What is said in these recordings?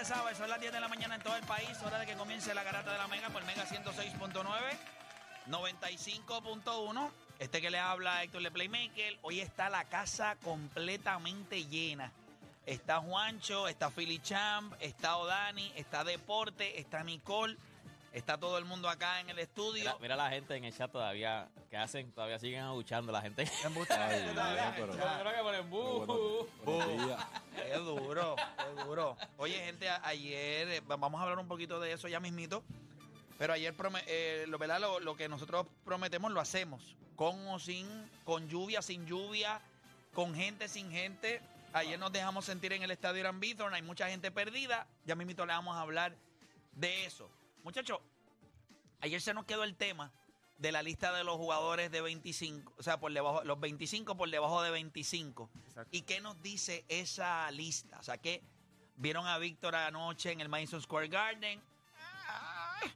te sabe, son las 10 de la mañana en todo el país, hora de que comience la garata de la Mega por Mega 106.9, 95.1. Este que le habla Héctor Le Playmaker, hoy está la casa completamente llena. Está Juancho, está Philly Champ, está Odani, está Deporte, está Nicole, está todo el mundo acá en el estudio. Mira, mira la gente en el chat todavía, que hacen? Todavía siguen aguchando la gente. Embuste, Ay, todavía, pero- ya. Creo que ponen bu. Bueno, buenos días. Qué duro, qué duro. Oye, gente, a- ayer, eh, va- vamos a hablar un poquito de eso ya mismito, pero ayer prome- eh, lo, ¿verdad? Lo, lo que nosotros prometemos lo hacemos, con o sin, con lluvia, sin lluvia, con gente, sin gente. Ayer nos dejamos sentir en el estadio Irán Bithorn, hay mucha gente perdida, ya mismito le vamos a hablar de eso. Muchachos, ayer se nos quedó el tema de la lista de los jugadores de 25, o sea, por debajo, los 25 por debajo de 25. ¿Y qué nos dice esa lista? O sea, que vieron a Víctor anoche en el Madison Square Garden. Ay,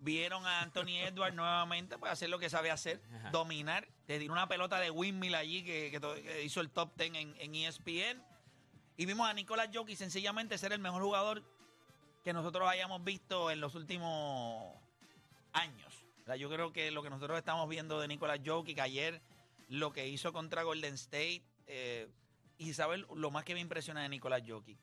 Vieron a Anthony Edwards nuevamente pues hacer lo que sabe hacer, Ajá. dominar. Te tiró una pelota de windmill allí que, que to- que hizo el top 10 en, en ESPN. Y vimos a Nicolás Jokic sencillamente ser el mejor jugador que nosotros hayamos visto en los últimos años. O sea, yo creo que lo que nosotros estamos viendo de Nicolás Jokic ayer, lo que hizo contra Golden State, eh, y saber lo más que me impresiona de Nicolás Jokic,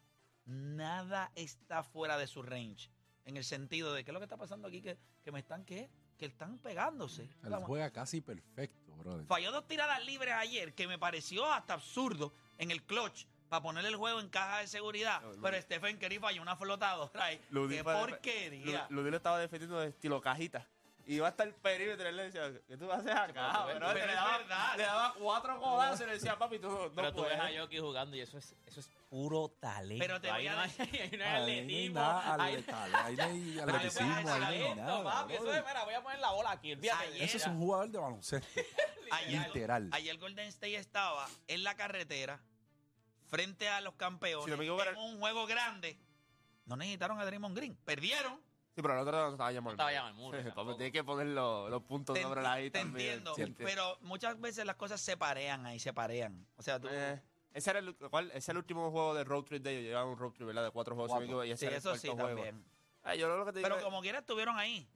nada está fuera de su range. En el sentido de, ¿qué es lo que está pasando aquí? Que, que me están, ¿qué? Que están pegándose. Él juega casi perfecto, brother. Falló dos tiradas libres ayer que me pareció hasta absurdo en el clutch para ponerle el juego en caja de seguridad. No. Pero Stephen Curry falló una flotadora. ahí. Ludi ¡Qué porquería! Lu- Ludi lo estaba defendiendo de estilo cajita. Y iba hasta el perímetro y le decía, ¿qué tú haces acá? pero bro?" es le, daba, verdad. le daba cuatro codazos y le decía, papi, tú no Pero tú ves a. Yoki jugando y eso es, eso es puro talento. Pero te voy ahí a no hay, hay no hay atletismo. ahí- no hay te voy a atleticismo, ahí no hay nada. papi. Eso es, mira, voy a poner la bola aquí. Ayer- Eso es un jugador de baloncesto. Ayer, Literal. ayer Golden State estaba en la carretera frente a los campeones Si no me equivoco, en era- un juego grande. No necesitaron a Draymond Green. Perdieron. Sí, pero el otro no estaba llamando. No estaba llamando el muro, Papi, tampoco. tienes que poner los, los puntos Te, sobre la I te también. entiendo. Sí, entiendo. pero muchas veces las cosas se parean ahí, se parean. O sea, tú... Eh, ese era el, ¿cuál? ese es el último juego de road trip de ellos. Llevaban un road trip, ¿verdad? De cuatro juegos. Cuatro. y ese sí, era el eso sí juego. también. Ah, yo lo que te digo Pero es- como quiera estuvieron ahí.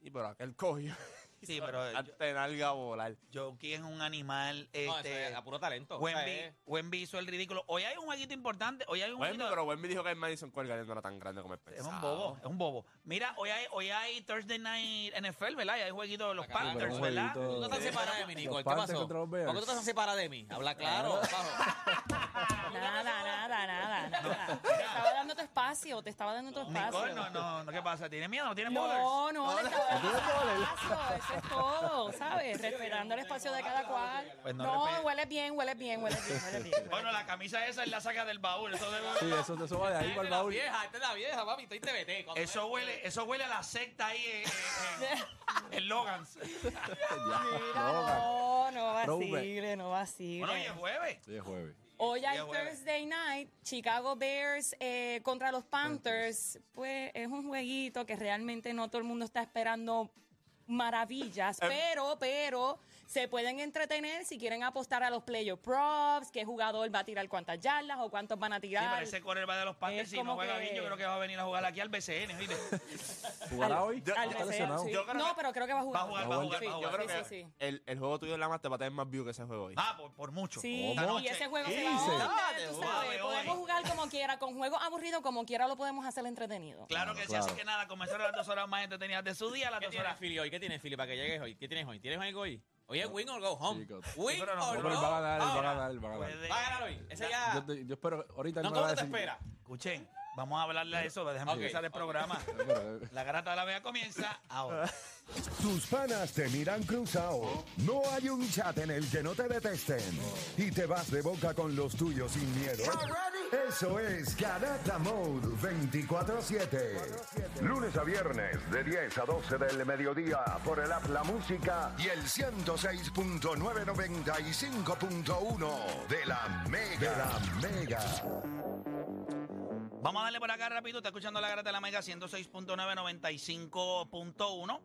Y pero aquel cogió. Sí, pero Antes de nalga a volar. Jokic es un animal. No, eso Este, es a puro talento. o sea, Wemby, es- Wemby hizo el ridículo. Hoy hay un jueguito importante. Hoy hay un Wemby, jueguito- pero Wemby dijo que el Madison Square Garden no era tan grande como el Es pensaba. un bobo, es un bobo. Mira, hoy hay, hoy hay Thursday Night NFL, ¿verdad? Y hay jueguito de los Acá, Panthers, un ¿verdad? jueguito- ¿Tú no estás separada de mí, Nicole? Los ¿Qué Panthers pasó? contra los Bears. ¿Por qué tú estás separada de mí? Habla claro. Nada, nada, nada, nada. Te estaba dando tu espacio, te estaba dando tu espacio. Nicole, no, no, no, ¿qué pasa? ¿Tiene miedo? ¿No tiene bowlers? No, no, le estaba dando tu espacio, eso es todo, ¿sabes? Respetando el espacio de cada cual. Pues no huele bien, huele bien, huele bien, huele bien. Bueno, la camisa esa es la saca del baúl. Eso, debe- Sí, eso, eso va de ahí para es el la baúl. vieja, esta es la vieja, papi. Estoy TBT. Eso huele, eso huele a la secta ahí en, en, en Logans. Mira, no, no vacile, no vacile. Bueno, hoy es jueves. Sí, es jueves. Hoy hay. Thursday Night, Chicago Bears eh, contra los Panthers. Pues es un jueguito que realmente no todo el mundo está esperando maravillas, Em. pero, pero se pueden entretener si quieren apostar a los playoff props, qué jugador va a tirar cuántas yardas o cuántos van a Sí, tirar. pero ese corner va de los Panthers. Si no como juega que- bien, yo creo que va a venir a jugar aquí al BCN, ¿viste? ¿Jugará hoy? yo- sí. Creo No, que- pero creo que va a jugar. Va a jugar, va a jugar, Sí, va a Yo jugar. creo sí, que sí, sí. El, el juego tuyo de la más te va a tener más view que ese juego hoy. Ah, por, por mucho. Sí, y ese juego se ¿Qué va a Dale, tú hoy, sabes. hoy. Podemos jugar como quiera, con juegos aburridos como quiera lo podemos hacer entretenido. Claro que sí, Claro. así que nada, comenzaron las dos horas más entretenidas de su día, las ¿Qué dos horas. Hoy? ¿Qué tienes, Philly, para que llegues hoy? ¿Qué tienes hoy? ¿Tienes algo hoy? Hoy es win or go home. Chicos. Win or No, go pero él va a ganar, él va a ganar, él va a ganar. Va a ganar hoy. Ese ya... Yo, te- yo espero, ahorita él No, me ¿cómo a te decir. espera? Escuchen, vamos a hablarle de eso, déjame Ok, empezar el ok. programa. La garata de la vea comienza ahora. Tus panas te miran cruzado. No hay un chat en el que no te detesten. Y te vas de boca con los tuyos sin miedo. Eso es Garata Mode 24-7. Lunes a viernes de 10 a 12 del mediodía por el app La Música y el 106.995.1 de la Mega. De la Mega. Vamos a darle por acá rápido. Está escuchando la garata de la Mega 106.995.1.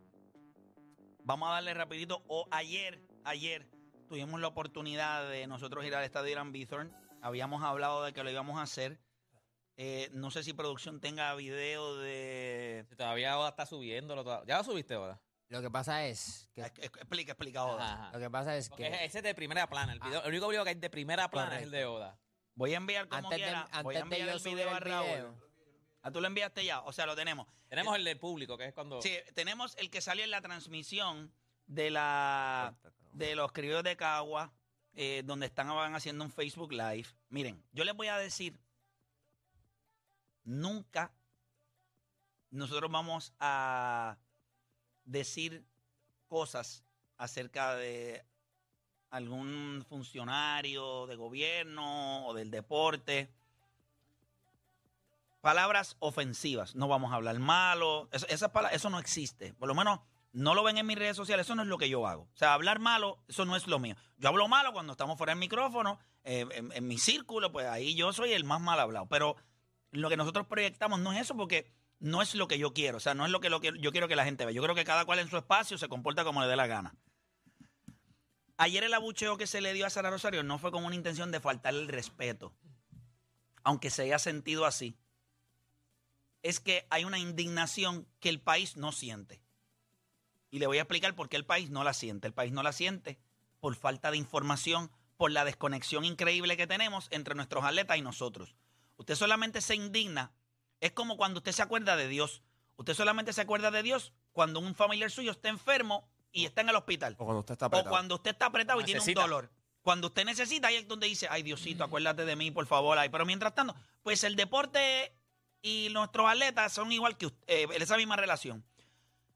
Vamos a darle rapidito. O ayer, ayer, tuvimos la oportunidad de nosotros ir al estadio Irán Bithorn. Habíamos hablado de que lo íbamos a hacer. Eh, no sé si producción tenga video de... Si Todavía Oda está subiéndolo. toda- ¿Ya lo subiste, Oda? Lo que pasa es que, Es- Explica, explica. Ajá, ajá. lo que pasa es Porque que ese es de primera plana. El, video- el único video que hay de primera plana es el de Oda. Voy a enviar como antes de, quiera. Voy a de enviar yo el video a Raúl. video, Ah, tú lo enviaste ya. O sea, lo tenemos. Tenemos el del público, que es cuando... Sí, tenemos el que salió en la transmisión de la de los criollos de Cagua, eh, donde estaban haciendo un Facebook Live. Miren, yo les voy a decir, nunca nosotros vamos a decir cosas acerca de algún funcionario de gobierno o del deporte. Palabras ofensivas, no vamos a hablar malo, eso, pala- eso no existe. Por lo menos no lo ven en mis redes sociales, eso no es lo que yo hago. O sea, hablar malo, eso no es lo mío. Yo hablo malo cuando estamos fuera del micrófono, eh, en, en mi círculo, pues ahí yo soy el más mal hablado. Pero lo que nosotros proyectamos no es eso porque no es lo que yo quiero. O sea, no es lo que, lo que yo quiero que la gente vea. Yo creo que cada cual en su espacio se comporta como le dé la gana. Ayer el abucheo que se le dio a Sara Rosario no fue con una intención de faltarle el respeto, aunque se haya sentido así. Es que hay una indignación que el país no siente. Y le voy a explicar por qué el país no la siente. El país no la siente por falta de información, por la desconexión increíble que tenemos entre nuestros atletas y nosotros. Usted solamente se indigna. Es como cuando usted se acuerda de Dios. Usted solamente se acuerda de Dios cuando un familiar suyo está enfermo y está en el hospital. O cuando usted está O apretado. cuando usted está apretado y tiene un dolor. Cuando usted necesita, ahí es donde dice, ay Diosito, acuérdate de mí, por favor. Ay. Pero mientras tanto, pues el deporte y nuestros atletas son igual que usted, eh, esa misma relación.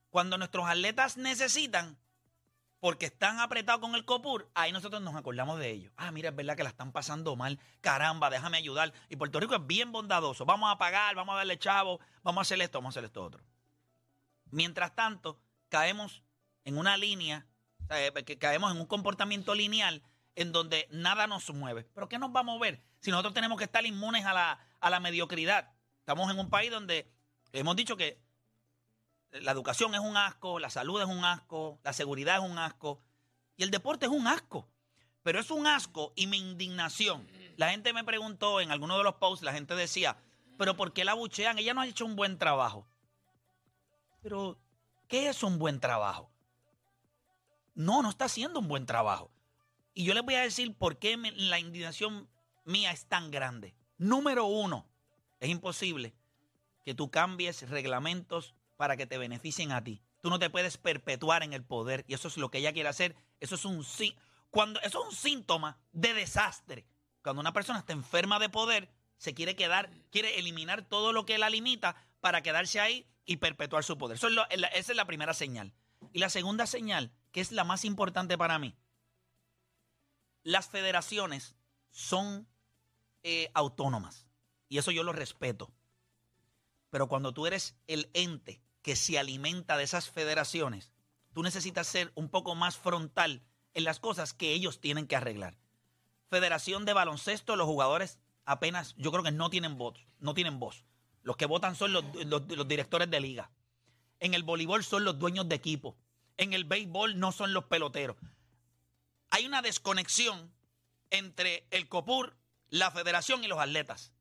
Cuando nuestros atletas necesitan, porque están apretados con el COPUR, ahí nosotros nos acordamos de ellos. Ah, mira, es verdad que la están pasando mal. Caramba, déjame ayudar. Y Puerto Rico es bien bondadoso. Vamos a pagar, vamos a darle chavo, vamos a hacer esto, vamos a hacer esto otro. Mientras tanto, caemos en una línea, eh, que caemos en un comportamiento lineal en donde nada nos mueve. ¿Pero qué nos va a mover si nosotros tenemos que estar inmunes a la, a la mediocridad? Estamos en un país donde hemos dicho que la educación es un asco, la salud es un asco, la seguridad es un asco y el deporte es un asco. Pero es un asco y mi indignación. La gente me preguntó en alguno de los posts, la gente decía, pero ¿por qué la buchean? Ella no ha hecho un buen trabajo. Pero, ¿qué es un buen trabajo? No, no está haciendo un buen trabajo. Y yo les voy a decir por qué la indignación mía es tan grande. Número uno, es imposible que tú cambies reglamentos para que te beneficien a ti. Tú no te puedes perpetuar en el poder y eso es lo que ella quiere hacer. Eso es un sí- cuando eso es un síntoma de desastre. Cuando una persona está enferma de poder, se quiere quedar, quiere eliminar todo lo que la limita para quedarse ahí y perpetuar su poder. Eso es lo- esa es la primera señal. Y la segunda señal, que es la más importante para mí, las federaciones son eh, autónomas y eso yo lo respeto. Pero cuando tú eres el ente que se alimenta de esas federaciones, tú necesitas ser un poco más frontal en las cosas que ellos tienen que arreglar. Federación de baloncesto, los jugadores apenas, yo creo que no tienen voz, no tienen voz. Los que votan son los, directores de liga. En el voleibol son los dueños de equipo. En el béisbol no son los peloteros. Hay una desconexión entre el COPUR, la federación y los atletas.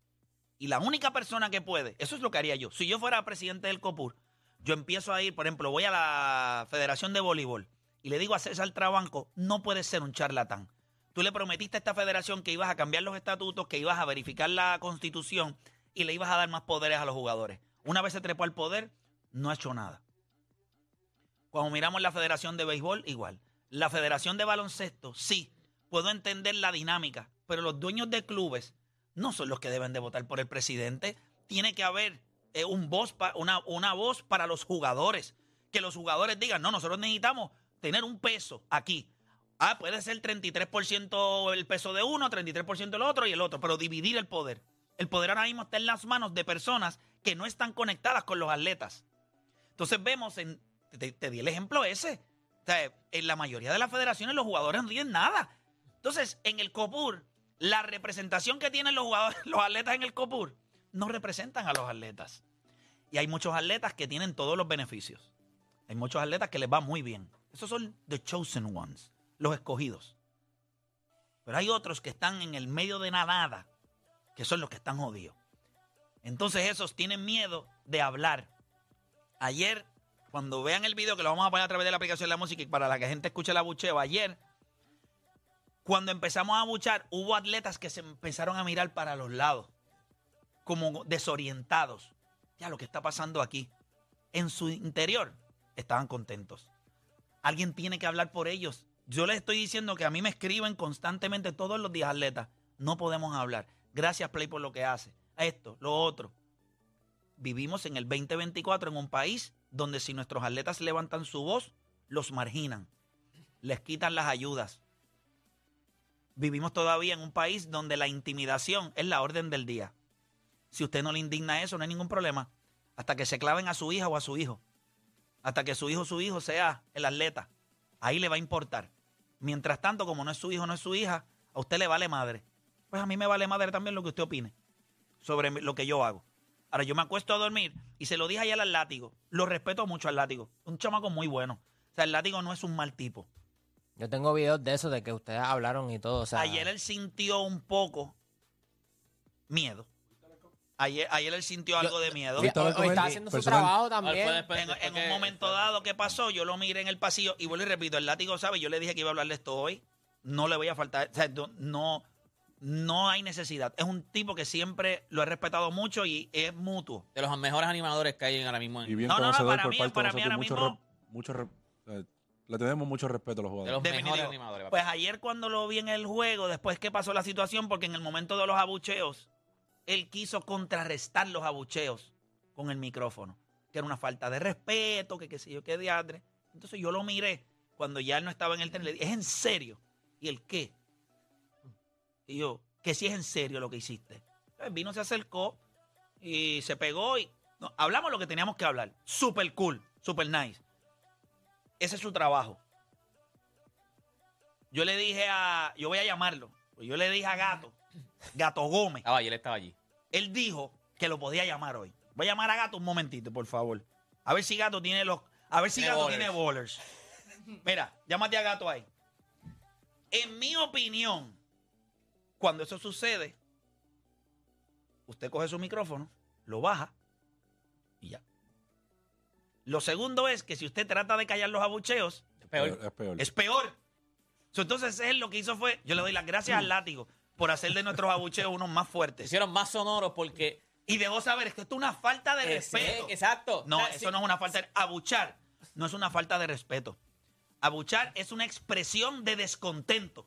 Y la única persona que puede, eso es lo que haría yo. Si yo fuera presidente del COPUR, yo empiezo a ir, por ejemplo, voy a la Federación de Voleibol y le digo a César Trabanco, no puedes ser un charlatán. Tú le prometiste a esta federación que ibas a cambiar los estatutos, que ibas a verificar la constitución y le ibas a dar más poderes a los jugadores. Una vez se trepó al poder, no ha hecho nada. Cuando miramos la Federación de Béisbol, igual. La Federación de Baloncesto, sí, puedo entender la dinámica, pero los dueños de clubes no son los que deben de votar por el presidente. Tiene que haber eh, un voz una, una voz para los jugadores. Que los jugadores digan, no, nosotros necesitamos tener un peso aquí. Ah, puede ser 33% el peso de uno, 33% el otro y el otro, pero dividir el poder. El poder ahora mismo está en las manos de personas que no están conectadas con los atletas. Entonces vemos, en, te, di el ejemplo ese. En la mayoría de las federaciones los jugadores no tienen nada. Entonces, en el COPUR, la representación que tienen los jugadores, los atletas en el COPUR, no representan a los atletas. Y hay muchos atletas que tienen todos los beneficios. Hay muchos atletas que les va muy bien. Esos son the chosen ones, los escogidos. Pero hay otros que están en el medio de la nada, que son los que están jodidos. Entonces esos tienen miedo de hablar. Ayer, cuando vean el video, que lo vamos a poner a través de la aplicación de la música y para la que gente escuche el abucheo, ayer, cuando empezamos a abuchar, hubo atletas que se empezaron a mirar para los lados, como desorientados. Ya lo que está pasando aquí. En su interior estaban contentos. Alguien tiene que hablar por ellos. Yo les estoy diciendo que a mí me escriben constantemente todos los días atletas. No podemos hablar. Gracias, Play, por lo que hace. Esto, lo otro. Vivimos en el 2024 en un país donde si nuestros atletas levantan su voz, los marginan. Les quitan las ayudas. Vivimos todavía en un país donde la intimidación es la orden del día. Si usted no le indigna eso, no hay ningún problema. Hasta que se claven a su hija o a su hijo. Hasta que su hijo o su hijo sea el atleta. Ahí le va a importar. Mientras tanto, como no es su hijo, no es su hija, a usted le vale madre. Pues a mí me vale madre también lo que usted opine sobre lo que yo hago. Ahora, yo me acuesto a dormir y se lo dije ayer al látigo. Lo respeto mucho al látigo. Un chamaco muy bueno. O sea, el látigo no es un mal tipo. Yo tengo videos de eso, de que ustedes hablaron y todo. O sea, Ayer él sintió un poco miedo. Ayer, ayer él sintió algo de miedo. hoy, hoy está haciendo su personal- trabajo también. después- En, después en un que- momento dado que pasó, yo lo miré en el pasillo y vuelvo y repito, el látigo sabe, yo le dije que iba a hablar de esto hoy, no le voy a faltar, o sea, no- no, hay necesidad. Es un tipo que siempre lo he respetado mucho y es mutuo. De los mejores animadores que hay ahora mismo. en- Y bien No, no, no, conocedor para por mí- parte para de mí nosotros. ahora Mucho, mismo- re- mucho re- eh, le tenemos mucho respeto a los de jugadores. los Definitivo. mejores animadores. Pues ayer cuando lo vi en el juego, después que pasó la situación, porque en el momento de los abucheos, él quiso contrarrestar los abucheos con el micrófono, que era una falta de respeto, que qué sé yo, qué diadre. Entonces yo lo miré cuando ya él no estaba en el tren, le dije, ¿es en serio? ¿Y el qué? Y yo, que sí es en serio lo que hiciste. Vino, se acercó y se pegó y no, hablamos lo que teníamos que hablar. Super cool, super nice. Ese es su trabajo. Yo le dije a. Yo voy a llamarlo. Yo le dije a Gato, Gato Gómez. Estaba allí, él estaba allí. Él dijo que lo podía llamar hoy. Voy a llamar a Gato un momentito, por favor. A ver si Gato tiene los. A ver si Tiene Gato tiene bowlers. Mira, llámate a Gato ahí. En mi opinión, cuando eso sucede, usted coge su micrófono, lo baja y ya. Lo segundo es que si usted trata de callar los abucheos, Es peor. Es peor. es peor. So, Entonces él lo que hizo fue, yo le doy las gracias al látigo por hacer de nuestros abucheos unos más fuertes. hicieron más sonoros porque. Y debo saber, es que esto es una falta de Ese- respeto. Exacto. No, O sea, eso sí. no es una falta de... Abuchar no es una falta de respeto. Abuchar es una expresión de descontento.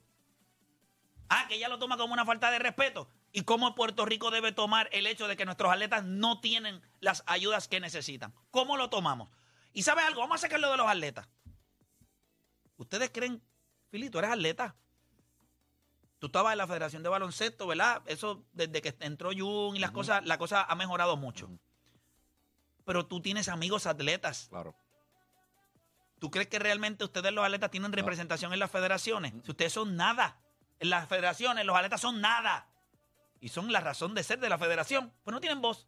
Ah, que ella lo toma como una falta de respeto. ¿Y cómo Puerto Rico debe tomar el hecho de que nuestros atletas no tienen las ayudas que necesitan? ¿Cómo lo tomamos? Y ¿sabes algo? Vamos a sacarlo de los atletas. ¿Ustedes creen, Filito, eres atleta? Tú estabas en la Federación de Baloncesto, ¿verdad? Eso desde que entró Jun y las cosas, la cosa ha mejorado mucho. Pero tú tienes amigos atletas. Claro. ¿Tú crees que realmente ustedes los atletas tienen representación en las federaciones? Si ustedes son nada. En las federaciones los atletas son nada. Y son la razón de ser de la federación. Pues no tienen voz.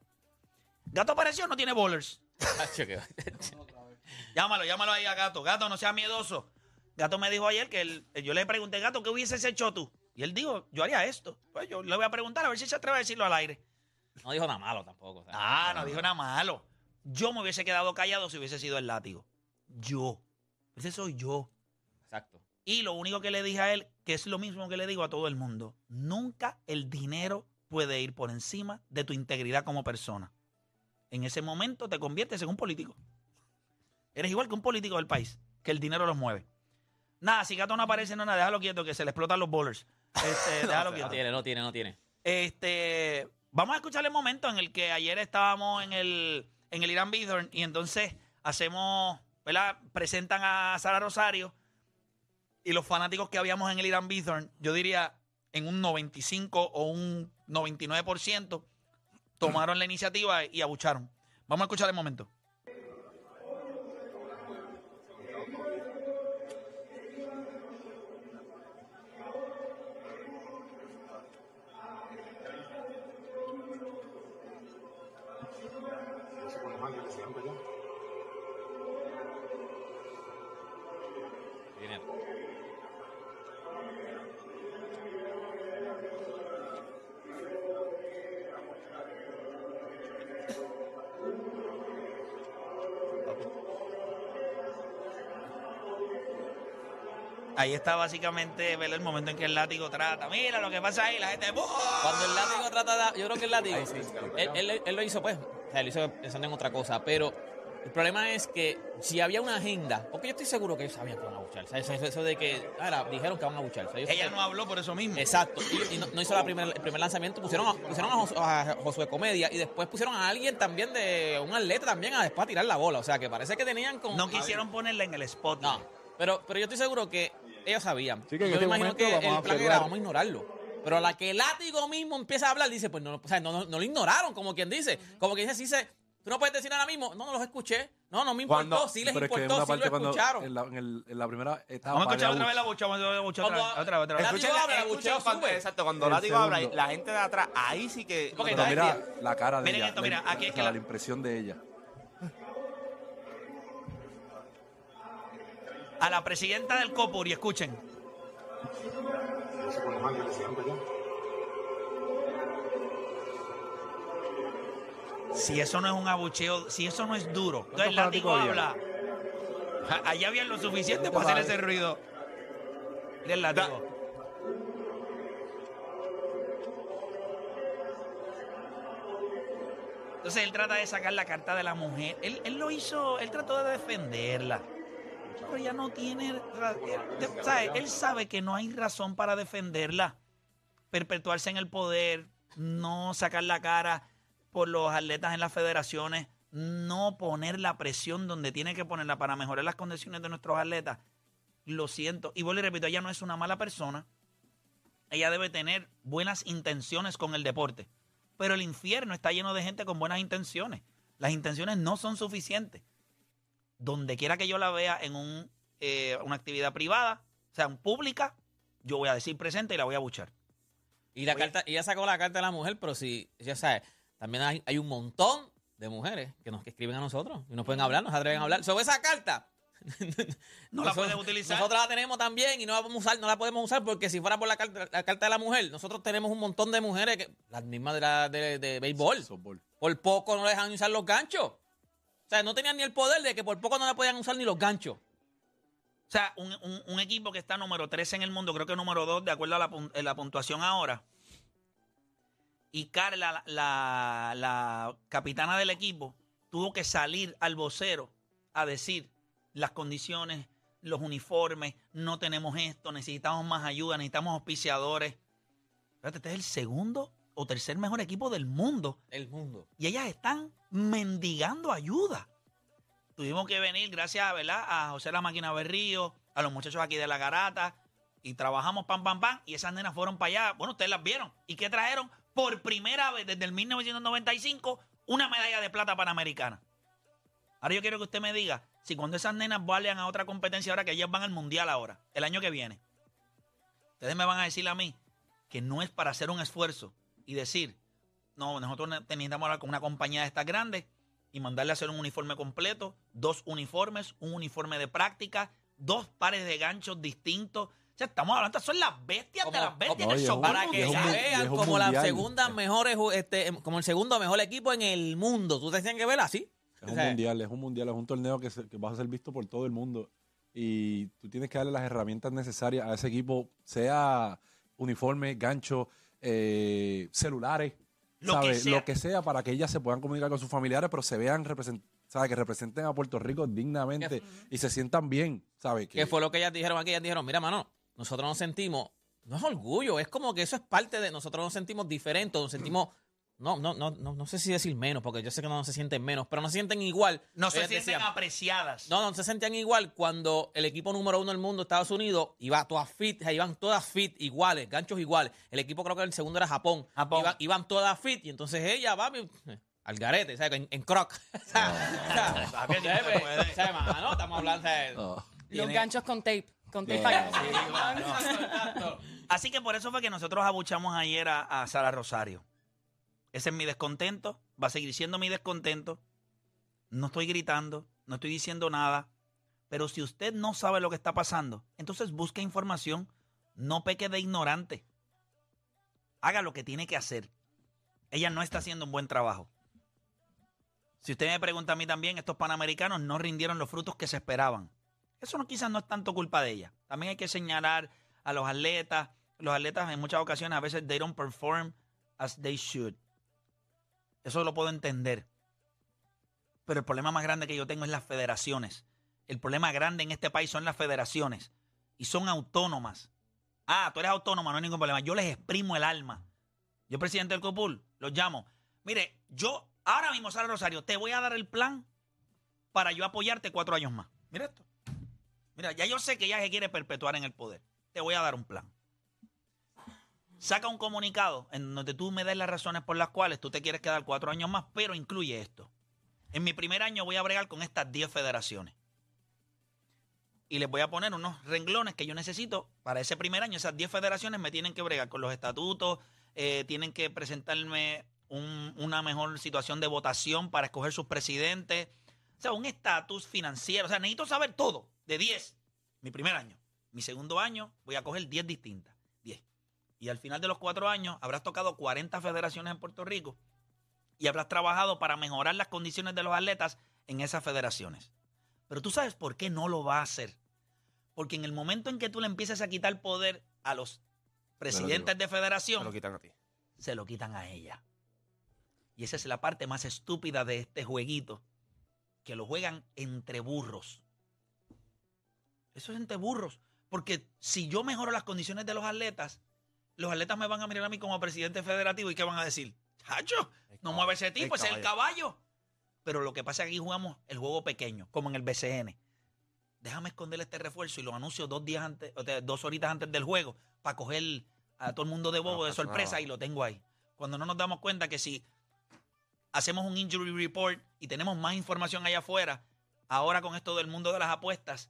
Gato apareció, no tiene bowlers. Llámalo, llámalo ahí a Gato. Gato, no seas miedoso. Gato me dijo ayer que él- yo le pregunté, Gato, ¿qué hubieses hecho tú? Y él dijo, yo haría esto. Pues yo le voy a preguntar a ver si se atreve a decirlo al aire. No dijo nada malo tampoco. o sea, Ah, no dijo nada malo. Yo me hubiese quedado callado si hubiese sido el látigo. Yo. Ese soy yo. Exacto. Y lo único que le dije a él, que es lo mismo que le digo a todo el mundo, nunca el dinero puede ir por encima de tu integridad como persona. En ese momento te conviertes en un político. Eres igual que un político del país, que el dinero los mueve. Nada, si Gato no aparece, no, nada, déjalo quieto, que se le explotan los bowlers. Este, déjalo No quieto. tiene, no tiene, no tiene. Este, vamos a escuchar el momento en el que ayer estábamos en el, en el Irán Bithorn y entonces hacemos, ¿verdad? Presentan a Sara Rosario y los fanáticos que habíamos en el Irán Bithorn, yo diría en un 95 o un 99%, tomaron la iniciativa y abucharon. Vamos a escuchar el momento. Tiene. Ahí está básicamente ver el momento en que el látigo trata. Mira lo que pasa ahí, la gente. ¡buah! Cuando el látigo trata de. Yo creo que el látigo. él, él- él lo hizo, pues. O sea, lo hizo pensando en otra cosa. Pero el problema es que si había una agenda. Porque yo estoy seguro que ellos sabían que iban a buchar. O sea, eso, eso- eso de que. Ahora, dijeron que van a buchar. O sea, ellos- Ella no habló por eso mismo. Exacto. Y, y no, no hizo la primer- el primer lanzamiento. Pusieron, a, pusieron a, Jos- a Josué Comedia y después pusieron a alguien también de un atleta también a después a tirar la bola. O sea, que parece que tenían como. No quisieron ponerla en el spot. No. Pero, pero yo estoy seguro que ellos sabían. Sí, que en yo este me imagino que vamos a el plan observar. era vamos a ignorarlo. Pero a la que el látigo mismo empieza a hablar, dice, pues no, o sea, no, no, no lo ignoraron, como quien dice. Como quien dice, sí se, tú no puedes decir ahora mismo, no, no los escuché. No, no me importó, Cuando- sí les es que importó, una sí lo parte cuando escucharon. en la, en el- en la primera etapa Vamos a escuchar otra vez la bucha, vamos a escuchar otra Otra vez, otra vez. Escuchen, habla, bucheo cuando, sube. exacto, cuando El Látigo habla, la gente de atrás, ahí sí que... Porque Pero da- mira la cara de Miren ella. esto, mira, la, aquí es o que la- la impresión de ella. A la presidenta del COPUR y escuchen. Si eso no es un abucheo, si eso no es duro, entonces el látigo habla. Allá había lo suficiente para hacer ese ruido. Mira el látigo. Entonces él trata de sacar la carta de la mujer. Él, él lo hizo, él trató de defenderla. Pero ella no tiene. ¿sabe? Él sabe que no hay razón para defenderla. Perpetuarse en el poder, no sacar la cara por los atletas en las federaciones, no poner la presión donde tiene que ponerla para mejorar las condiciones de nuestros atletas. Lo siento. Y vuelvo y repito, ella no es una mala persona. Ella debe tener buenas intenciones con el deporte. Pero el infierno está lleno de gente con buenas intenciones. Las intenciones no son suficientes. Donde quiera que yo la vea en un, eh, una actividad privada, o sea, en pública, yo voy a decir presente y la voy a buchar. Y la carta, ella sacó la carta de la mujer, pero si, ya sabes, también hay, hay un montón de mujeres que nos que escriben a nosotros y nos pueden hablar, nos atreven a hablar. Sobre esa carta. No la puedes utilizar. Nosotros la tenemos también y no la podemos usar, no la podemos usar porque si fuera por la carta, la carta de la mujer, nosotros tenemos un montón de mujeres que, las mismas de la de, de béisbol. Softball. Por poco no le dejan usar los ganchos. O sea, no tenían ni el poder de que por poco no le podían usar ni los ganchos. O sea, un, un- equipo que está número 13 en el mundo, creo que número 2, de acuerdo a la, la puntuación ahora. Y Carla, la, la capitana del equipo, tuvo que salir al vocero a decir las condiciones, los uniformes, no tenemos esto, necesitamos más ayuda, necesitamos auspiciadores. Espérate, este es el segundo o tercer mejor equipo del mundo El mundo. y ellas están mendigando ayuda. Tuvimos que venir, gracias ¿verdad? a José La Máquina Berrío, a los muchachos aquí de la Garata, y trabajamos pam, pam, pam, y esas nenas fueron para allá. Bueno, ustedes las vieron. ¿Y qué trajeron? Por primera vez desde el 1995, una medalla de plata panamericana. Ahora yo quiero que usted me diga si cuando esas nenas vayan a otra competencia ahora, que ellas van al Mundial ahora, el año que viene, ustedes me van a decir a mí que no es para hacer un esfuerzo y decir, no, nosotros ne- necesitamos hablar con una compañía de estas grandes y mandarle a hacer un uniforme completo, dos uniformes, un uniforme de práctica, dos pares de ganchos distintos. O sea, estamos hablando, son las bestias de las bestias como- del Oye, Para que un vean como la segunda mejores, este, em, como el segundo mejor equipo en el mundo. Tú te tienes que ver así. Es O un sea, mundial, es un mundial, es un torneo que, se- que va a ser visto por todo el mundo. Y tú tienes que darle las herramientas necesarias a ese equipo, sea uniforme, gancho, eh, celulares, Lo que ¿sabes? sea. lo que sea para que ellas se puedan comunicar con sus familiares, pero se vean represent- ¿sabes? que representen a Puerto Rico dignamente y se sientan bien, ¿sabes? ¿Qué fue lo que ellas dijeron aquí? Ellas dijeron, mira, mano, nosotros nos sentimos, no es orgullo, es como que eso es parte de, nosotros nos sentimos diferentes, nos sentimos, no, no, no, no, no sé si decir menos, porque yo sé que no se sienten menos, pero no se sienten igual. No se Ellas sienten decían, apreciadas. No, no se sentían igual cuando el equipo número uno del mundo, Estados Unidos, iba todas fit, o sea, iban todas fit iguales, ganchos iguales. El equipo creo que el segundo era Japón. Japón. Iban, iban todas fit y entonces ella va al garete, ¿sabes? En, en croc. No mano, estamos hablando de... No. Los Tiene- ganchos con tape. Con tape No, sí, Así que por eso fue que nosotros abuchamos ayer a, a Sara Rosario. Ese es mi descontento, va a seguir siendo mi descontento. No estoy gritando, no estoy diciendo nada. Pero si usted no sabe lo que está pasando, entonces busque información. No peque de ignorante. Haga lo que tiene que hacer. Ella no está haciendo un buen trabajo. Si usted me pregunta a mí también, estos panamericanos no rindieron los frutos que se esperaban. Eso no, quizás no es tanto culpa de ella. También hay que señalar a los atletas. Los atletas en muchas ocasiones a veces they don't perform as they should. Eso lo puedo entender. Pero el problema más grande que yo tengo es las federaciones. El problema grande en este país son las federaciones. Y son autónomas. Ah, tú eres autónoma, no hay ningún problema. Yo les exprimo el alma. Yo, presidente del COPUL, los llamo. Mire, yo ahora mismo, Sara Rosario, te voy a dar el plan para yo apoyarte cuatro años más. Mira esto. Mira, ya yo sé que ella se quiere perpetuar en el poder. Te voy a dar un plan. Saca un comunicado en donde tú me des las razones por las cuales tú te quieres quedar cuatro años más, pero incluye esto. En mi primer año voy a bregar con estas 10 federaciones. Y les voy a poner unos renglones que yo necesito para ese primer año. Esas 10 federaciones me tienen que bregar con los estatutos, eh, tienen que presentarme un- una mejor situación de votación para escoger sus presidentes. O sea, un estatus financiero. O sea, necesito saber todo de 10. Mi primer año. Mi segundo año voy a coger 10 distintas. 10. Y al final de los cuatro años habrás tocado 40 federaciones en Puerto Rico y habrás trabajado para mejorar las condiciones de los atletas en esas federaciones. Pero tú sabes por qué no lo va a hacer. Porque en el momento en que tú le empieces a quitar poder a los presidentes de Se federación, lo quitan a ti. se lo quitan a ella. Y esa es la parte más estúpida de este jueguito, que lo juegan entre burros. Eso es entre burros. Porque si yo mejoro las condiciones de los atletas, los atletas me van a mirar a mí como presidente federativo y ¿qué van a decir? ¡Chacho! No mueve ese tipo, es el caballo. Pero lo que pasa es que aquí jugamos el juego pequeño, como en el BCN. Déjame esconder este refuerzo y lo anuncio dos días antes, o sea, dos horitas antes del juego, para coger a todo el mundo de bobo, No de sorpresa, nada. y lo tengo ahí. Cuando no nos damos cuenta que si hacemos un injury report y tenemos más información allá afuera, ahora con esto del mundo de las apuestas,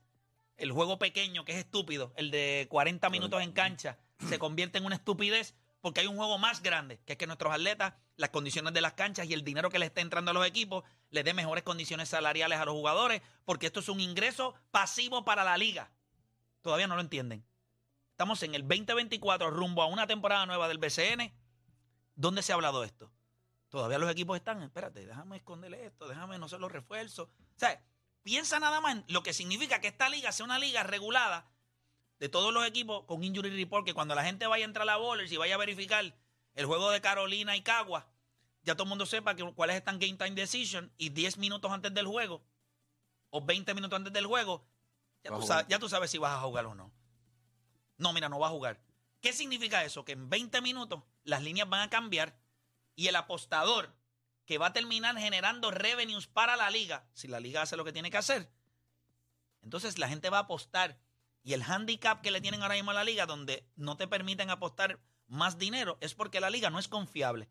el juego pequeño, que es estúpido, el de 40 minutos en cancha, se convierte en una estupidez porque hay un juego más grande, que es que nuestros atletas, las condiciones de las canchas y el dinero que les está entrando a los equipos, les dé mejores condiciones salariales a los jugadores, porque esto es un ingreso pasivo para la liga. Todavía no lo entienden. Estamos en el 2024 rumbo a una temporada nueva del BCN. ¿Dónde se ha hablado esto? Todavía los equipos están, espérate, déjame esconderle esto, déjame no hacer los refuerzos. O sea, piensa nada más en lo que significa que esta liga sea una liga regulada de todos los equipos con injury report, que cuando la gente vaya a entrar a la bowlers y vaya a verificar el juego de Carolina y Cagua, ya todo el mundo sepa que, cuáles están game time decision y 10 minutos antes del juego o 20 minutos antes del juego, ya tú, sabes, ya tú sabes si vas a jugar o no. No, mira, no va a jugar. ¿Qué significa eso? Que en 20 minutos las líneas van a cambiar y el apostador que va a terminar generando revenues para la liga, si la liga hace lo que tiene que hacer, entonces la gente va a apostar. Y el handicap que le tienen ahora mismo a la liga, donde no te permiten apostar más dinero, es porque la liga no es confiable.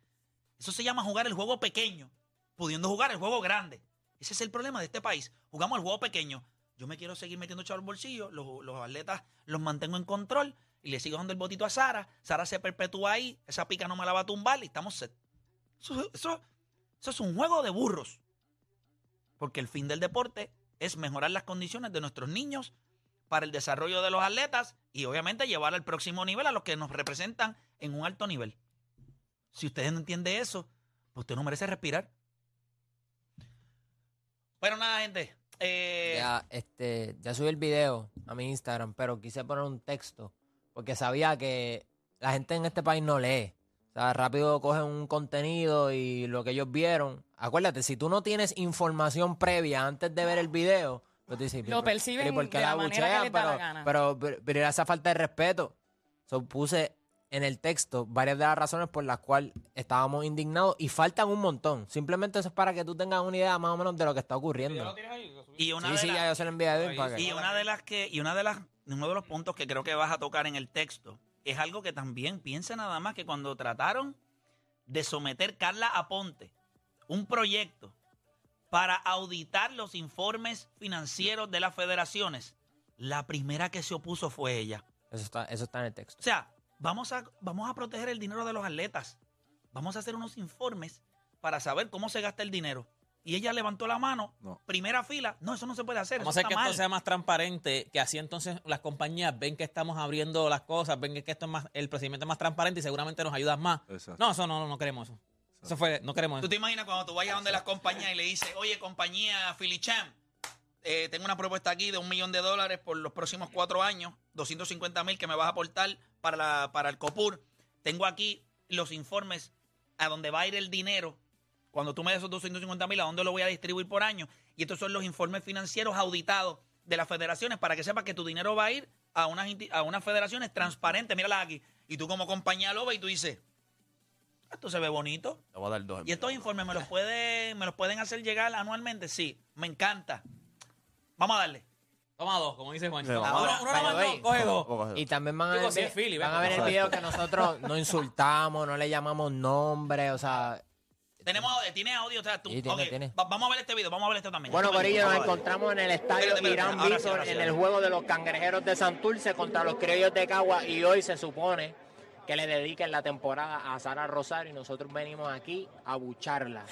Eso se llama jugar el juego pequeño, pudiendo jugar el juego grande. Ese es el problema de este país. Jugamos el juego pequeño. Yo me quiero seguir metiendo chavo al bolsillo, los, los atletas los mantengo en control y le sigo dando el botito a Sara. Sara se perpetúa ahí, esa pica no me la va a tumbar y estamos set. Eso, eso- eso es un juego de burros. Porque el fin del deporte es mejorar las condiciones de nuestros niños para el desarrollo de los atletas y obviamente llevar al próximo nivel a los que nos representan en un alto nivel. Si usted no entiende eso, pues usted no merece respirar. Bueno, nada, gente. Eh, Ya, este, ya subí el video a mi Instagram, pero quise poner un texto porque sabía que la gente en este país no lee. O sea, rápido cogen un contenido y lo que ellos vieron. Acuérdate, si tú no tienes información previa antes de ver el video, pues Lo "Pero- perciben pero ¿y por qué de la manera que abuchean?". les da la pero, gana. Pero, pero, pero era esa falta de respeto. So, puse en el texto varias de las razones por las cuales estábamos indignados y faltan un montón. Simplemente eso es para que tú tengas una idea más o menos de lo que está ocurriendo. y una Sí, de sí, las- ya yo se lo envié a Edwin Y una de las que, y una de las, uno de los puntos que creo que vas a tocar en el texto es algo que también piensa nada más que cuando trataron de someter Carla Aponte un proyecto para auditar los informes financieros de las federaciones, la primera que se opuso fue ella. Eso está, eso está en el texto. O sea, vamos a, vamos a proteger el dinero de los atletas. Vamos a hacer unos informes para saber cómo se gasta el dinero. Y ella levantó la mano, No. primera fila. No, eso no se puede hacer. Vamos eso a hacer que está esto mal. sea más transparente, que así entonces las compañías ven que estamos abriendo las cosas, ven que esto es más, el procedimiento es más transparente y seguramente nos ayudan más. Exacto. No, eso no, no queremos eso. Eso fue, no queremos ¿Tú eso. te imaginas cuando tú vayas donde las compañías y le dices, oye, compañía Philly Champ, eh, tengo una propuesta aquí de un millón de dólares por los próximos cuatro años, 250 mil que me vas a aportar para, la- para el COPUR. Tengo aquí los informes a dónde va a ir el dinero. Cuando tú me des esos 250 mil, ¿a dónde lo voy a distribuir por año? Y estos son los informes financieros auditados de las federaciones para que sepas que tu dinero va a ir a unas, a unas federaciones transparentes. Míralas aquí. Y tú como compañía lo ves y tú dices, esto se ve bonito. Te voy a dar dos. ¿Y estos informes me los, puede, me los pueden hacer llegar anualmente? Sí, me encanta. Vamos a darle. Toma dos, como dice Juan. Sí, Uno, nada más no, coge dos. Y también van a Digo, ver, si es Philly, van a ver el video que nosotros no insultamos, no le llamamos nombre, o sea... Tenemos audio, tiene audio, o sea, tú. Sí, tiene, ok, tiene. va- vamos a ver este video, vamos a ver esto también. Bueno, Corillo, nos encontramos en el estadio Espérate, espérate, Irán ahora sí, ahora sí, en ahora el sí. juego de los cangrejeros de Santurce contra los criollos de Cagua y hoy se supone que le dediquen la temporada a Sara Rosario y nosotros venimos aquí a bucharla.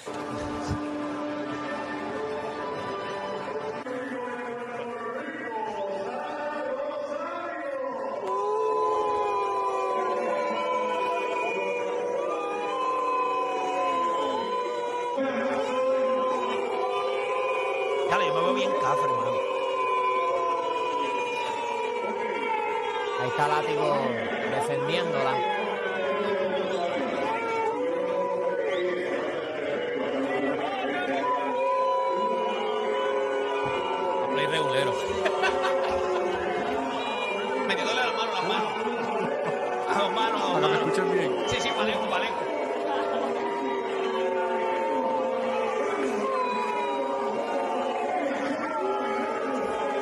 Dale, yo me veo bien cafre, mano. Ahí está Látigo defendiéndola. Play regulero. Metiéndole las manos, las manos. A dos manos, a dos Para que me manos. escuchen bien. Sí, sí, palenco, palenco.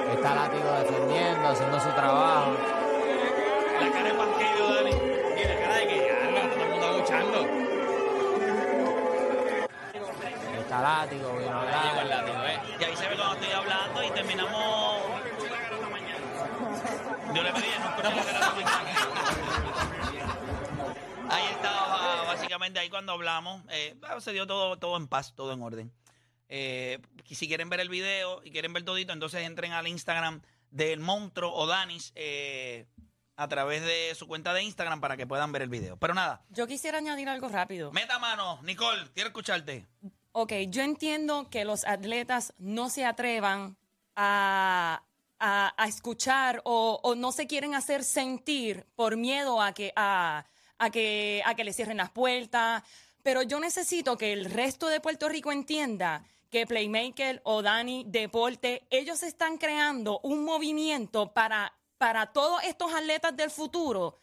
Ahí está Látigo defendiendo, haciendo su trabajo. Cara de panquillo, Dani. Y la cara de que ya, no, todo el mundo aguchando. Ahí está Látigo, vino el acá. látigo, ¿eh? Y ahí se ve cuando estoy hablando y terminamos. Yo le pedí, no escuché la cara la mañana. Ahí estaba, básicamente, ahí cuando hablamos. eh, se dio todo, todo en paz, todo en orden. Eh, si quieren ver el video y quieren ver todito, entonces entren al Instagram del monstruo o Danis eh, a través de su cuenta de Instagram para que puedan ver el video. Pero nada, Yo quisiera añadir algo rápido. meta mano, Nicole, quiero escucharte. Ok, yo entiendo que los atletas no se atrevan a, a- a escuchar o, o no se quieren hacer sentir por miedo a que, a, a que, a que le cierren las puertas. Pero yo necesito que el resto de Puerto Rico entienda que Playmaker o Dani Deporte, ellos están creando un movimiento para, para todos estos atletas del futuro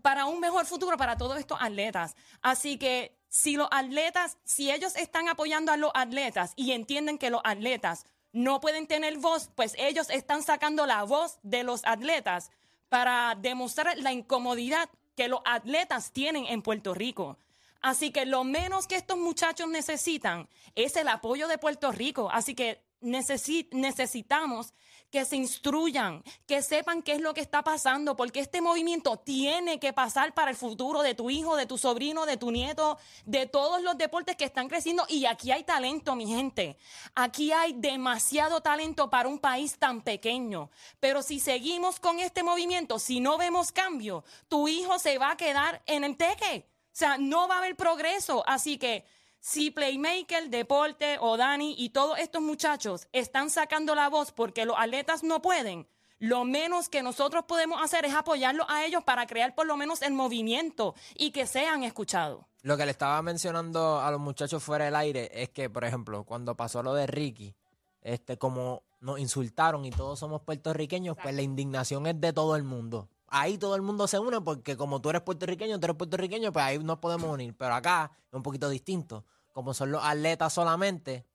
para un mejor futuro para todos estos atletas. Así que si los atletas, si ellos están apoyando a los atletas y entienden que los atletas no pueden tener voz, pues ellos están sacando la voz de los atletas para demostrar la incomodidad que los atletas tienen en Puerto Rico. Así que lo menos que estos muchachos necesitan es el apoyo de Puerto Rico. Así que necesi- necesitamos que se instruyan, que sepan qué es lo que está pasando, porque este movimiento tiene que pasar para el futuro de tu hijo, de tu sobrino, de tu nieto, de todos los deportes que están creciendo. Y aquí hay talento, mi gente. Aquí hay demasiado talento para un país tan pequeño. Pero si seguimos con este movimiento, si no vemos cambio, tu hijo se va a quedar en el teque. O sea, no va a haber progreso. Así que si Playmaker, Deporte o Dani y todos estos muchachos están sacando la voz porque los atletas no pueden, lo menos que nosotros podemos hacer es apoyarlos a ellos para crear por lo menos el movimiento y que sean escuchados. Lo que le estaba mencionando a los muchachos fuera del aire es que, por ejemplo, cuando pasó lo de Ricky, este, como nos insultaron y todos somos puertorriqueños, pues la indignación es de todo el mundo. Ahí todo el mundo se une porque como tú eres puertorriqueño, tú eres puertorriqueño, pues ahí nos podemos unir. Pero acá es un poquito distinto. Como son los atletas solamente,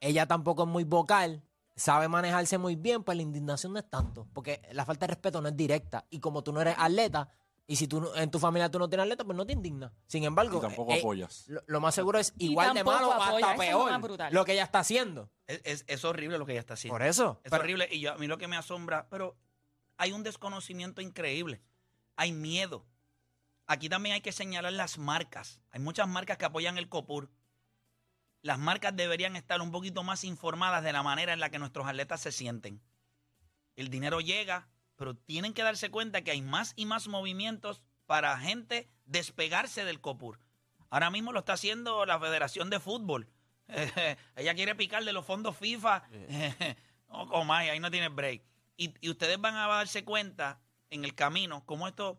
ella tampoco es muy vocal, sabe manejarse muy bien, pues la indignación no es tanto. Porque la falta de respeto no es directa. Y como tú no eres atleta, y si tú en tu familia tú no tienes atleta, pues no te indigna. Sin embargo, Y tampoco eh, apoyas. lo, lo más seguro es igual de malo o apoya, hasta eso es lo peor lo que ella está haciendo. Es, es- es horrible lo que ella está haciendo. Por eso. Es Pero- horrible. Y yo, a mí lo que me asombra, pero hay un desconocimiento increíble. Hay miedo. Aquí también hay que señalar las marcas. Hay muchas marcas que apoyan el COPUR. Las marcas deberían estar un poquito más informadas de la manera en la que nuestros atletas se sienten. El dinero llega, pero tienen que darse cuenta que hay más y más movimientos para gente despegarse del COPUR. Ahora mismo lo está haciendo la Federación de Fútbol. Ella quiere picar de los fondos FIFA No, con más, y ahí no tiene break. Y, y ustedes van a darse cuenta en el camino cómo esto.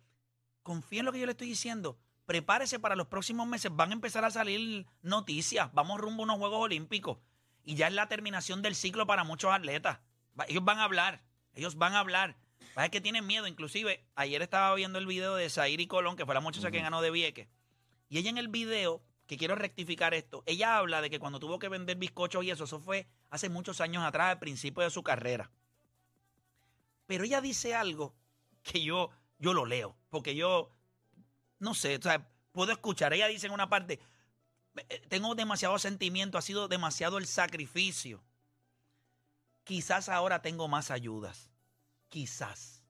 Confíen en lo que yo le estoy diciendo. Prepárese para los próximos meses. Van a empezar a salir noticias. Vamos rumbo a unos Juegos Olímpicos. Y ya es la terminación del ciclo para muchos atletas. Ellos van a hablar. Ellos van a hablar. Es que tienen miedo. Inclusive, ayer estaba viendo el video de Zairi Colón, que fue la muchacha que ganó de Vieques. Y ella en el video, que quiero rectificar esto, ella habla de que cuando tuvo que vender bizcochos y eso, eso fue hace muchos años atrás, al principio de su carrera. Pero ella dice algo que yo, yo lo leo, porque yo, no sé, o sea, puedo escuchar. Ella dice en una parte, "Eh, tengo demasiado sentimiento, ha sido demasiado el sacrificio. Quizás ahora tengo más ayudas. Quizás.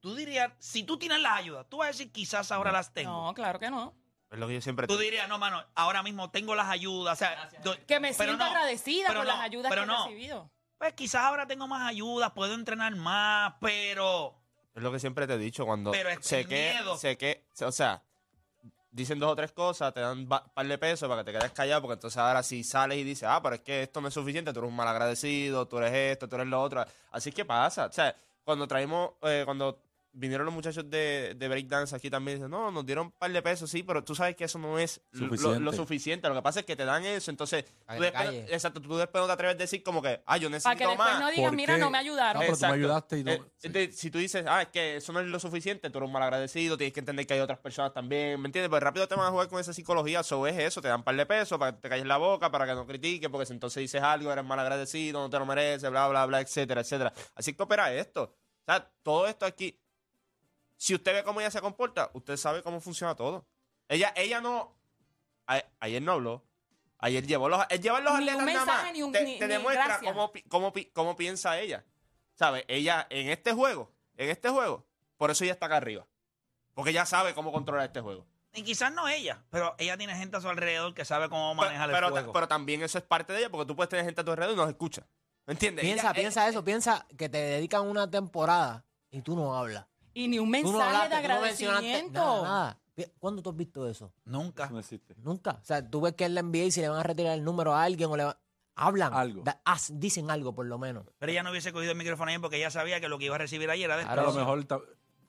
Tú dirías, si tú tienes las ayudas, tú vas a decir quizás ahora las tengo. No, claro que no. Es lo que yo siempre Tú dirías, no, mano, ahora mismo tengo las ayudas. O sea, do- Que me siento no, agradecida por no, las ayudas pero que no. he recibido. Pues quizás ahora tengo más ayudas, puedo entrenar más, pero Es lo que siempre te he dicho. Cuando Pero es sé que, miedo. sé que, o sea, dicen dos o tres cosas, te dan un par de pesos para que te quedes callado, porque entonces ahora si sales y dices, ah, pero es que esto no es suficiente, tú eres un mal agradecido, tú eres esto, tú eres lo otro. Así que pasa. O sea, cuando traímos, eh, cuando vinieron los muchachos de, de breakdance aquí también, dicen, no, nos dieron un par de pesos, sí, pero tú sabes que eso no es lo- Lo, Suficiente. lo suficiente. Lo que pasa es que te dan eso, entonces, tú después, exacto, tú después no te atreves a decir como que, ah, yo necesito Para que después más. no digan, ¿Por mira, qué? no me ayudaron. Ah, pero tú me ayudaste y no- Eh, sí. de- si tú dices, ah, es que eso no es lo suficiente, tú eres un mal agradecido, tienes que entender que hay otras personas también, ¿me entiendes? Pues rápido te van a jugar con esa psicología, eso es eso, te dan un par de pesos para que te calles la boca, para que no critiques, porque si entonces dices algo, eres mal agradecido, no te lo mereces, bla, bla, bla, etcétera, etcétera. Así que opera esto. O sea, todo esto aquí, si usted ve cómo ella se comporta, usted sabe cómo funciona todo. Ella, ella no, a- ayer no habló. Ayer llevó los, llevar los Ni un atletas nada mensaje, más, ni un- te, ni- te ni demuestra cómo, cómo, pi- cómo piensa ella. ¿Sabes? Ella en este juego, en este juego, por eso ella está acá arriba. Porque ella sabe cómo controlar este juego. y quizás no ella, pero ella tiene gente a su alrededor que sabe cómo manejar pero, el juego. pero también eso es parte de ella, porque tú puedes tener gente a tu alrededor y nos escucha. ¿Me entiendes? Piensa, Ella- piensa eso, piensa que te dedican una temporada y tú no hablas. Y ni un mensaje hablaste, de tú no mencionaste agradecimiento. nada, ¿Cuándo tú has visto eso? Nunca. Eso no existe. Nunca. O sea, tú ves que en la NBA si le van a retirar el número a alguien o le van... Hablan. Algo. Da- haz- dicen algo por lo menos. Pero ella no hubiese cogido el micrófono ahí porque ella sabía que lo que iba a recibir ayer era Claro, Pero a lo mejor ta-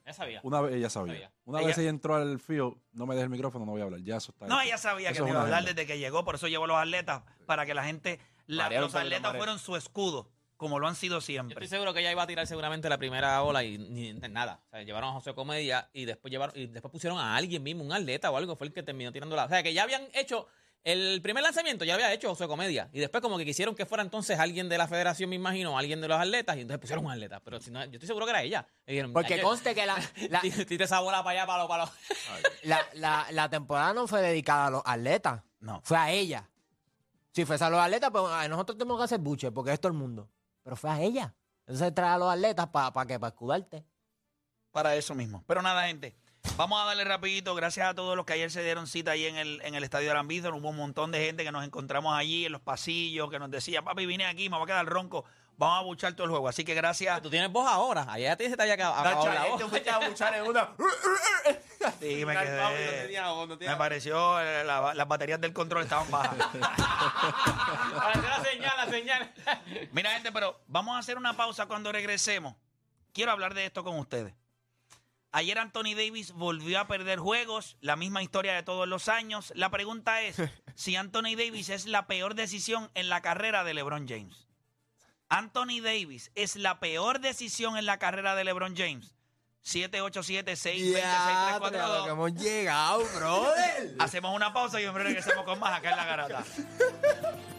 Ya sabía. una vez ella sabía. Sabía. Una Ella- vez ella entró al fío, no me dejes el micrófono, no voy a hablar. Ya eso está. No, hecho. ella sabía que no iba a una hablar agenda. desde que llegó, por eso llevó los atletas, para que la gente, la- Marearon los sobre la atletas marea. fueron su escudo, como lo han sido Yo siempre. estoy seguro que ella iba a tirar seguramente la primera ola y ni nada. O sea, llevaron a José Comedia y después llevaron y después pusieron a alguien mismo, un atleta o algo, fue el que terminó tirando la. O sea, que ya habían hecho el primer lanzamiento, ya lo había hecho José Comedia. Y después como que quisieron que fuera entonces alguien de la federación, me imagino, alguien de los atletas, y entonces pusieron un atleta. Pero si no, yo estoy seguro que era ella. Dijeron, Porque "Hay que- conste que la, la, tira esa bola para allá, para los palos. la, la- la temporada no fue dedicada a los atletas. No. Fue a ella. Si fuese a los atletas, pues a nosotros tenemos que hacer buche porque es todo el mundo. Pero fue a ella. Entonces trae a los atletas para para que para escudarte. Para eso mismo. Pero nada, gente. Vamos a darle rapidito. Gracias a todos los que ayer se dieron cita ahí en el, en el estadio de Arambizón. Hubo un montón de gente que nos encontramos allí en los pasillos, que nos decía, papi, vine aquí, me voy a quedar ronco. Vamos a buchar todo el juego. Así que gracias. Tú tienes voz ahora. Ayer a ti se te había acabado la ayer voz. te fuiste a buchar en una. Sí, me Papi, no quedé. tenía voz, no tenía Me pareció, eh, la- las baterías del control estaban bajas. la señal, la señal. Mira, gente, pero vamos a hacer una pausa cuando regresemos. Quiero hablar de esto con ustedes. Ayer Anthony Davis volvió a perder juegos, la misma historia de todos los años. La pregunta es si Anthony Davis es la peor decisión en la carrera de LeBron James. Anthony Davis es la peor decisión en la carrera de LeBron James. 787 620 6342 hemos llegado, brother. Hacemos una pausa y breve regresamos con más acá en la garata.